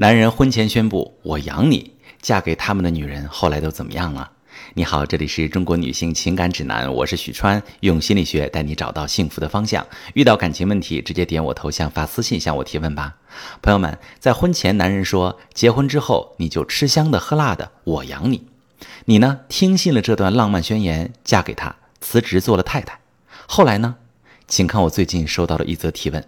男人婚前宣布“我养你”，嫁给他们的女人后来都怎么样了？你好，这里是中国女性情感指南，我是许川，用心理学带你找到幸福的方向。遇到感情问题，直接点我头像发私信向我提问吧。朋友们，在婚前，男人说结婚之后你就吃香的喝辣的，我养你。你呢，听信了这段浪漫宣言，嫁给他，辞职做了太太。后来呢？请看我最近收到的一则提问，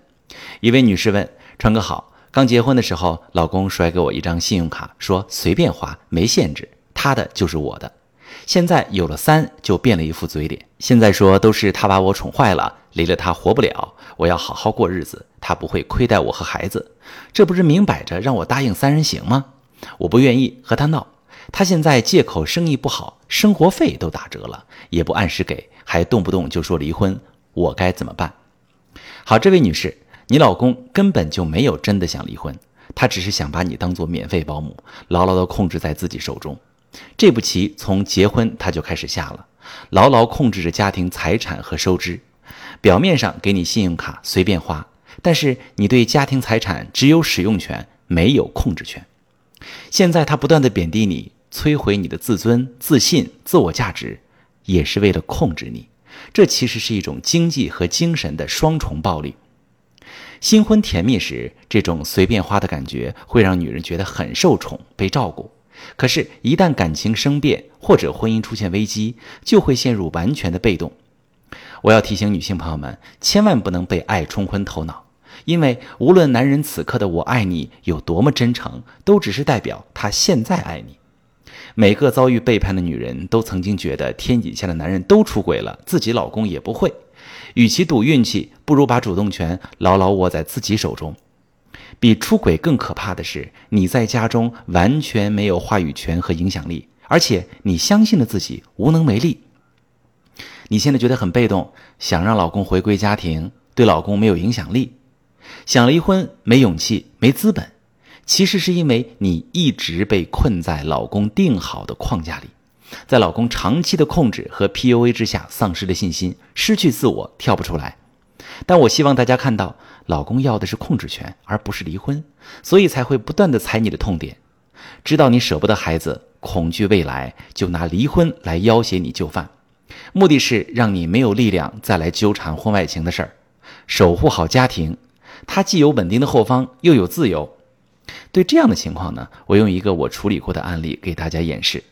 一位女士问川哥好。刚结婚的时候，老公甩给我一张信用卡，说随便花，没限制，他的就是我的。现在有了三，就变了一副嘴脸。现在说都是他把我宠坏了，离了他活不了，我要好好过日子，他不会亏待我和孩子。这不是明摆着让我答应三人行吗？我不愿意和他闹。他现在借口生意不好，生活费都打折了，也不按时给，还动不动就说离婚，我该怎么办？好，这位女士。你老公根本就没有真的想离婚，他只是想把你当做免费保姆，牢牢地控制在自己手中。这步棋从结婚他就开始下了，牢牢控制着家庭财产和收支。表面上给你信用卡随便花，但是你对家庭财产只有使用权，没有控制权。现在他不断地贬低你，摧毁你的自尊、自信、自我价值，也是为了控制你。这其实是一种经济和精神的双重暴力。新婚甜蜜时，这种随便花的感觉会让女人觉得很受宠、被照顾。可是，一旦感情生变或者婚姻出现危机，就会陷入完全的被动。我要提醒女性朋友们，千万不能被爱冲昏头脑，因为无论男人此刻的“我爱你”有多么真诚，都只是代表他现在爱你。每个遭遇背叛的女人都曾经觉得天底下的男人都出轨了，自己老公也不会。与其赌运气，不如把主动权牢牢握在自己手中。比出轨更可怕的是，你在家中完全没有话语权和影响力，而且你相信了自己无能为力。你现在觉得很被动，想让老公回归家庭，对老公没有影响力，想离婚没勇气、没资本，其实是因为你一直被困在老公定好的框架里。在老公长期的控制和 PUA 之下，丧失了信心，失去自我，跳不出来。但我希望大家看到，老公要的是控制权，而不是离婚，所以才会不断的踩你的痛点。知道你舍不得孩子，恐惧未来，就拿离婚来要挟你就范，目的是让你没有力量再来纠缠婚外情的事儿，守护好家庭。他既有稳定的后方，又有自由。对这样的情况呢，我用一个我处理过的案例给大家演示。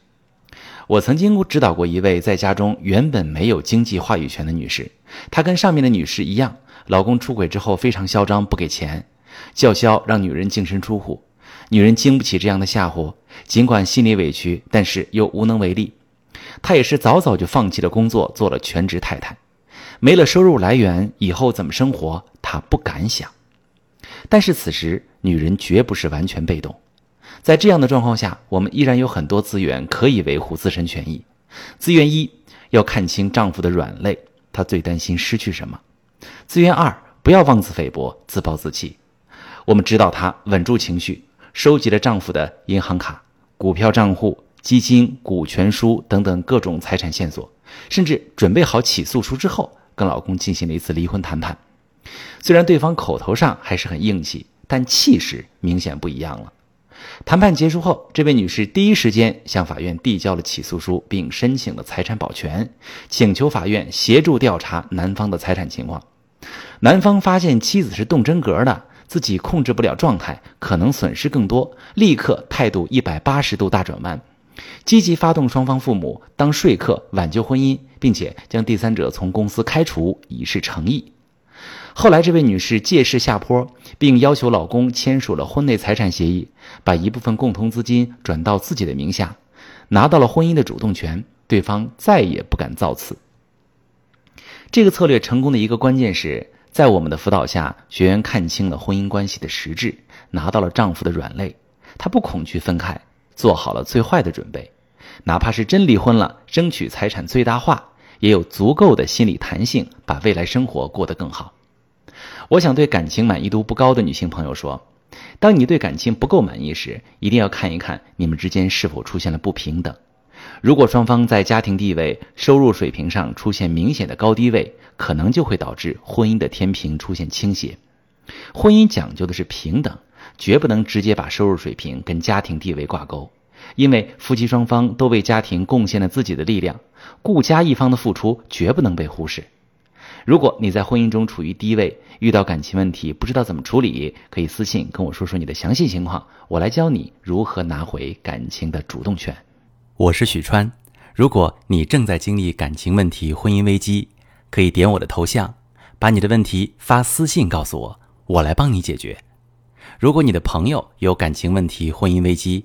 我曾经指导过一位在家中原本没有经济话语权的女士，她跟上面的女士一样，老公出轨之后非常嚣张，不给钱，叫嚣让女人净身出户。女人经不起这样的吓唬，尽管心里委屈，但是又无能为力。她也是早早就放弃了工作，做了全职太太，没了收入来源，以后怎么生活，她不敢想。但是此时，女人绝不是完全被动。在这样的状况下，我们依然有很多资源可以维护自身权益。资源一要看清丈夫的软肋，他最担心失去什么。资源二不要妄自菲薄、自暴自弃。我们指导他稳住情绪，收集了丈夫的银行卡、股票账户、基金、股权书等等各种财产线索，甚至准备好起诉书之后，跟老公进行了一次离婚谈判。虽然对方口头上还是很硬气，但气势明显不一样了。谈判结束后，这位女士第一时间向法院递交了起诉书，并申请了财产保全，请求法院协助调查男方的财产情况。男方发现妻子是动真格的，自己控制不了状态，可能损失更多，立刻态度一百八十度大转弯，积极发动双方父母当说客挽救婚姻，并且将第三者从公司开除，以示诚意。后来，这位女士借势下坡，并要求老公签署了婚内财产协议，把一部分共同资金转到自己的名下，拿到了婚姻的主动权，对方再也不敢造次。这个策略成功的一个关键是在我们的辅导下，学员看清了婚姻关系的实质，拿到了丈夫的软肋，她不恐惧分开，做好了最坏的准备，哪怕是真离婚了，争取财产最大化，也有足够的心理弹性，把未来生活过得更好。我想对感情满意度不高的女性朋友说：，当你对感情不够满意时，一定要看一看你们之间是否出现了不平等。如果双方在家庭地位、收入水平上出现明显的高低位，可能就会导致婚姻的天平出现倾斜。婚姻讲究的是平等，绝不能直接把收入水平跟家庭地位挂钩，因为夫妻双方都为家庭贡献了自己的力量，顾家一方的付出绝不能被忽视。如果你在婚姻中处于低位，遇到感情问题不知道怎么处理，可以私信跟我说说你的详细情况，我来教你如何拿回感情的主动权。我是许川，如果你正在经历感情问题、婚姻危机，可以点我的头像，把你的问题发私信告诉我，我来帮你解决。如果你的朋友有感情问题、婚姻危机，